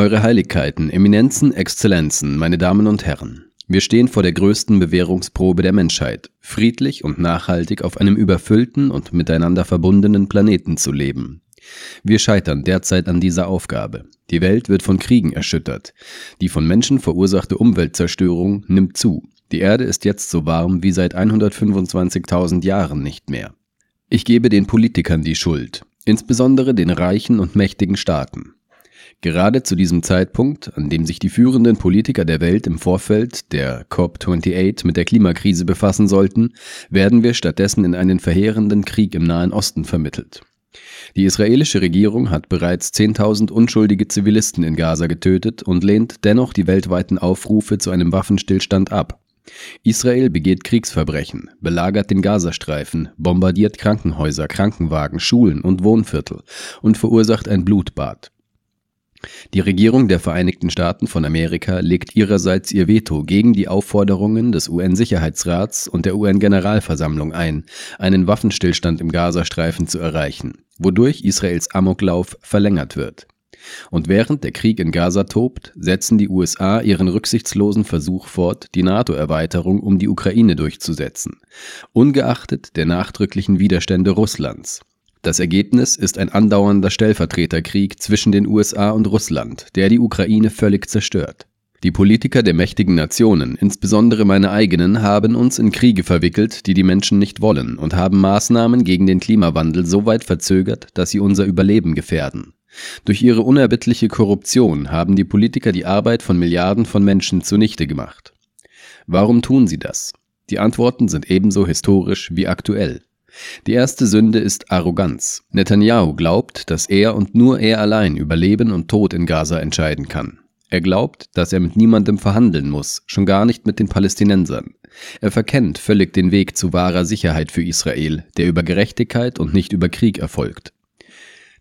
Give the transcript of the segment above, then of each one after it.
Eure Heiligkeiten, Eminenzen, Exzellenzen, meine Damen und Herren. Wir stehen vor der größten Bewährungsprobe der Menschheit, friedlich und nachhaltig auf einem überfüllten und miteinander verbundenen Planeten zu leben. Wir scheitern derzeit an dieser Aufgabe. Die Welt wird von Kriegen erschüttert. Die von Menschen verursachte Umweltzerstörung nimmt zu. Die Erde ist jetzt so warm wie seit 125.000 Jahren nicht mehr. Ich gebe den Politikern die Schuld, insbesondere den reichen und mächtigen Staaten. Gerade zu diesem Zeitpunkt, an dem sich die führenden Politiker der Welt im Vorfeld der COP28 mit der Klimakrise befassen sollten, werden wir stattdessen in einen verheerenden Krieg im Nahen Osten vermittelt. Die israelische Regierung hat bereits 10.000 unschuldige Zivilisten in Gaza getötet und lehnt dennoch die weltweiten Aufrufe zu einem Waffenstillstand ab. Israel begeht Kriegsverbrechen, belagert den Gazastreifen, bombardiert Krankenhäuser, Krankenwagen, Schulen und Wohnviertel und verursacht ein Blutbad. Die Regierung der Vereinigten Staaten von Amerika legt ihrerseits ihr Veto gegen die Aufforderungen des UN-Sicherheitsrats und der UN-Generalversammlung ein, einen Waffenstillstand im Gazastreifen zu erreichen, wodurch Israels Amoklauf verlängert wird. Und während der Krieg in Gaza tobt, setzen die USA ihren rücksichtslosen Versuch fort, die NATO-Erweiterung um die Ukraine durchzusetzen, ungeachtet der nachdrücklichen Widerstände Russlands. Das Ergebnis ist ein andauernder Stellvertreterkrieg zwischen den USA und Russland, der die Ukraine völlig zerstört. Die Politiker der mächtigen Nationen, insbesondere meine eigenen, haben uns in Kriege verwickelt, die die Menschen nicht wollen, und haben Maßnahmen gegen den Klimawandel so weit verzögert, dass sie unser Überleben gefährden. Durch ihre unerbittliche Korruption haben die Politiker die Arbeit von Milliarden von Menschen zunichte gemacht. Warum tun sie das? Die Antworten sind ebenso historisch wie aktuell. Die erste Sünde ist Arroganz. Netanyahu glaubt, dass er und nur er allein über Leben und Tod in Gaza entscheiden kann. Er glaubt, dass er mit niemandem verhandeln muss, schon gar nicht mit den Palästinensern. Er verkennt völlig den Weg zu wahrer Sicherheit für Israel, der über Gerechtigkeit und nicht über Krieg erfolgt.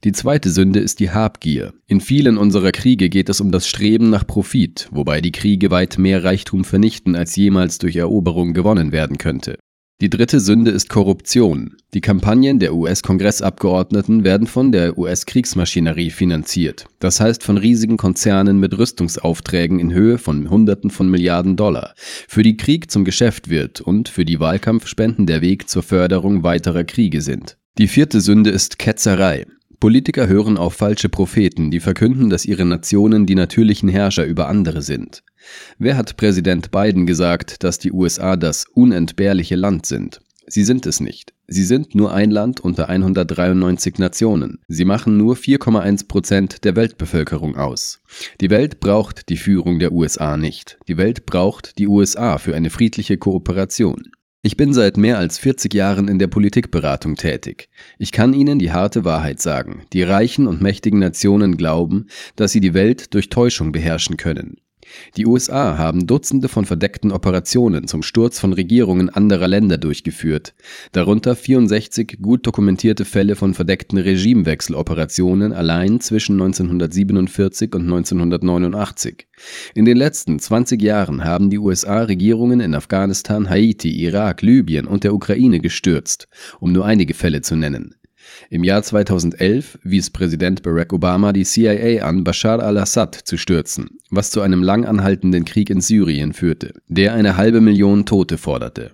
Die zweite Sünde ist die Habgier. In vielen unserer Kriege geht es um das Streben nach Profit, wobei die Kriege weit mehr Reichtum vernichten, als jemals durch Eroberung gewonnen werden könnte. Die dritte Sünde ist Korruption. Die Kampagnen der US-Kongressabgeordneten werden von der US-Kriegsmaschinerie finanziert, das heißt von riesigen Konzernen mit Rüstungsaufträgen in Höhe von Hunderten von Milliarden Dollar, für die Krieg zum Geschäft wird und für die Wahlkampfspenden der Weg zur Förderung weiterer Kriege sind. Die vierte Sünde ist Ketzerei. Politiker hören auf falsche Propheten, die verkünden, dass ihre Nationen die natürlichen Herrscher über andere sind. Wer hat Präsident Biden gesagt, dass die USA das unentbehrliche Land sind? Sie sind es nicht. Sie sind nur ein Land unter 193 Nationen. Sie machen nur 4,1 Prozent der Weltbevölkerung aus. Die Welt braucht die Führung der USA nicht. Die Welt braucht die USA für eine friedliche Kooperation. Ich bin seit mehr als 40 Jahren in der Politikberatung tätig. Ich kann Ihnen die harte Wahrheit sagen. Die reichen und mächtigen Nationen glauben, dass sie die Welt durch Täuschung beherrschen können. Die USA haben Dutzende von verdeckten Operationen zum Sturz von Regierungen anderer Länder durchgeführt, darunter 64 gut dokumentierte Fälle von verdeckten Regimewechseloperationen allein zwischen 1947 und 1989. In den letzten 20 Jahren haben die USA Regierungen in Afghanistan, Haiti, Irak, Libyen und der Ukraine gestürzt, um nur einige Fälle zu nennen. Im Jahr 2011 wies Präsident Barack Obama die CIA an, Bashar al-Assad zu stürzen, was zu einem lang anhaltenden Krieg in Syrien führte, der eine halbe Million Tote forderte.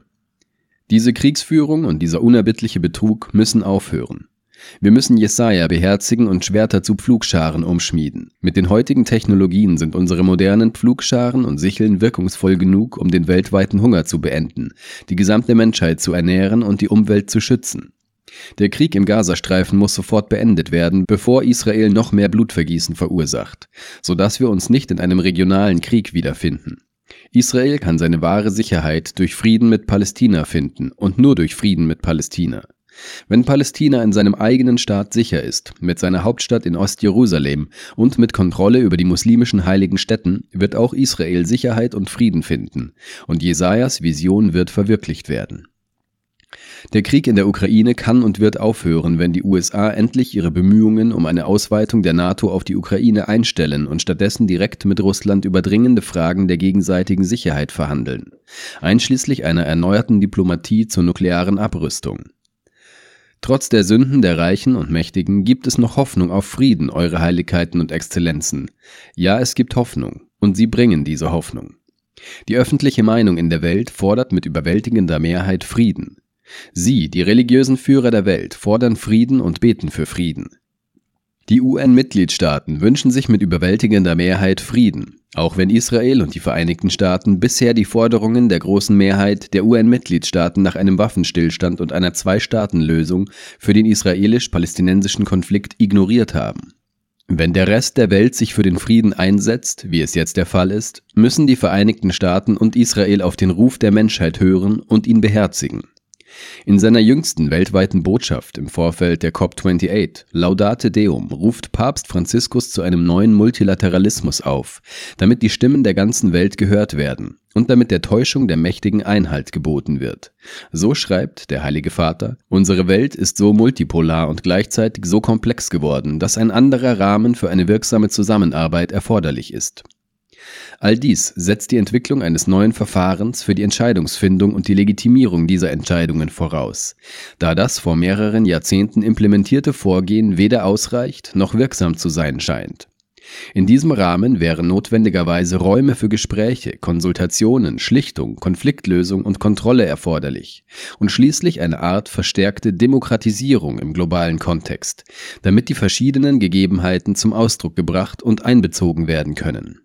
Diese Kriegsführung und dieser unerbittliche Betrug müssen aufhören. Wir müssen Jesaja beherzigen und Schwerter zu Pflugscharen umschmieden. Mit den heutigen Technologien sind unsere modernen Pflugscharen und Sicheln wirkungsvoll genug, um den weltweiten Hunger zu beenden, die gesamte Menschheit zu ernähren und die Umwelt zu schützen. Der Krieg im Gazastreifen muss sofort beendet werden, bevor Israel noch mehr Blutvergießen verursacht, sodass wir uns nicht in einem regionalen Krieg wiederfinden. Israel kann seine wahre Sicherheit durch Frieden mit Palästina finden und nur durch Frieden mit Palästina. Wenn Palästina in seinem eigenen Staat sicher ist, mit seiner Hauptstadt in Ostjerusalem und mit Kontrolle über die muslimischen heiligen Städten, wird auch Israel Sicherheit und Frieden finden, und Jesajas Vision wird verwirklicht werden. Der Krieg in der Ukraine kann und wird aufhören, wenn die USA endlich ihre Bemühungen um eine Ausweitung der NATO auf die Ukraine einstellen und stattdessen direkt mit Russland über dringende Fragen der gegenseitigen Sicherheit verhandeln, einschließlich einer erneuerten Diplomatie zur nuklearen Abrüstung. Trotz der Sünden der Reichen und Mächtigen gibt es noch Hoffnung auf Frieden, eure Heiligkeiten und Exzellenzen. Ja, es gibt Hoffnung, und sie bringen diese Hoffnung. Die öffentliche Meinung in der Welt fordert mit überwältigender Mehrheit Frieden. Sie, die religiösen Führer der Welt, fordern Frieden und beten für Frieden. Die UN-Mitgliedstaaten wünschen sich mit überwältigender Mehrheit Frieden, auch wenn Israel und die Vereinigten Staaten bisher die Forderungen der großen Mehrheit der UN-Mitgliedstaaten nach einem Waffenstillstand und einer Zwei-Staaten-Lösung für den israelisch-palästinensischen Konflikt ignoriert haben. Wenn der Rest der Welt sich für den Frieden einsetzt, wie es jetzt der Fall ist, müssen die Vereinigten Staaten und Israel auf den Ruf der Menschheit hören und ihn beherzigen. In seiner jüngsten weltweiten Botschaft im Vorfeld der COP28 Laudate Deum ruft Papst Franziskus zu einem neuen Multilateralismus auf, damit die Stimmen der ganzen Welt gehört werden und damit der Täuschung der Mächtigen Einhalt geboten wird. So schreibt der Heilige Vater, unsere Welt ist so multipolar und gleichzeitig so komplex geworden, dass ein anderer Rahmen für eine wirksame Zusammenarbeit erforderlich ist. All dies setzt die Entwicklung eines neuen Verfahrens für die Entscheidungsfindung und die Legitimierung dieser Entscheidungen voraus, da das vor mehreren Jahrzehnten implementierte Vorgehen weder ausreicht noch wirksam zu sein scheint. In diesem Rahmen wären notwendigerweise Räume für Gespräche, Konsultationen, Schlichtung, Konfliktlösung und Kontrolle erforderlich und schließlich eine Art verstärkte Demokratisierung im globalen Kontext, damit die verschiedenen Gegebenheiten zum Ausdruck gebracht und einbezogen werden können.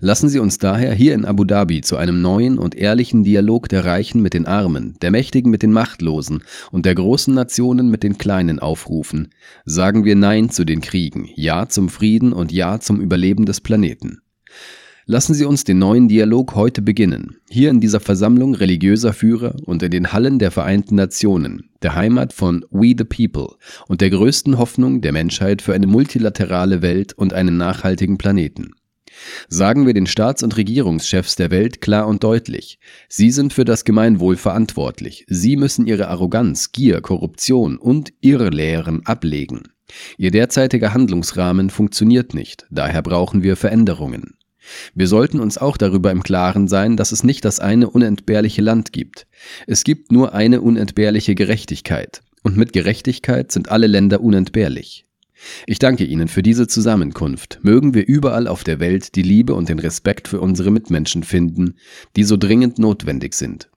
Lassen Sie uns daher hier in Abu Dhabi zu einem neuen und ehrlichen Dialog der Reichen mit den Armen, der Mächtigen mit den Machtlosen und der großen Nationen mit den Kleinen aufrufen. Sagen wir Nein zu den Kriegen, Ja zum Frieden und Ja zum Überleben des Planeten. Lassen Sie uns den neuen Dialog heute beginnen, hier in dieser Versammlung religiöser Führer und in den Hallen der Vereinten Nationen, der Heimat von We the People und der größten Hoffnung der Menschheit für eine multilaterale Welt und einen nachhaltigen Planeten. Sagen wir den Staats- und Regierungschefs der Welt klar und deutlich, sie sind für das Gemeinwohl verantwortlich, sie müssen ihre Arroganz, Gier, Korruption und Irrlehren ablegen. Ihr derzeitiger Handlungsrahmen funktioniert nicht, daher brauchen wir Veränderungen. Wir sollten uns auch darüber im Klaren sein, dass es nicht das eine unentbehrliche Land gibt. Es gibt nur eine unentbehrliche Gerechtigkeit. Und mit Gerechtigkeit sind alle Länder unentbehrlich. Ich danke Ihnen für diese Zusammenkunft. Mögen wir überall auf der Welt die Liebe und den Respekt für unsere Mitmenschen finden, die so dringend notwendig sind.